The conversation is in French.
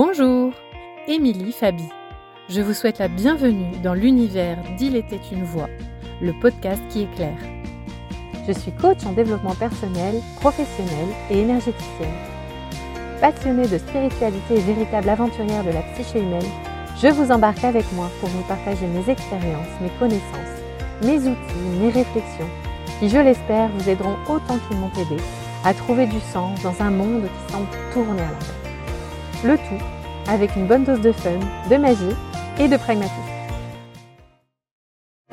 Bonjour, Émilie Fabi. Je vous souhaite la bienvenue dans l'univers d'Il était une voix, le podcast qui éclaire. Je suis coach en développement personnel, professionnel et énergéticienne. Passionnée de spiritualité et véritable aventurière de la psyché humaine, je vous embarque avec moi pour vous partager mes expériences, mes connaissances, mes outils, mes réflexions, qui, je l'espère, vous aideront autant qu'ils m'ont aidé à trouver du sens dans un monde qui semble tourner à l'envers. Le tout avec une bonne dose de fun, de magie et de pragmatisme.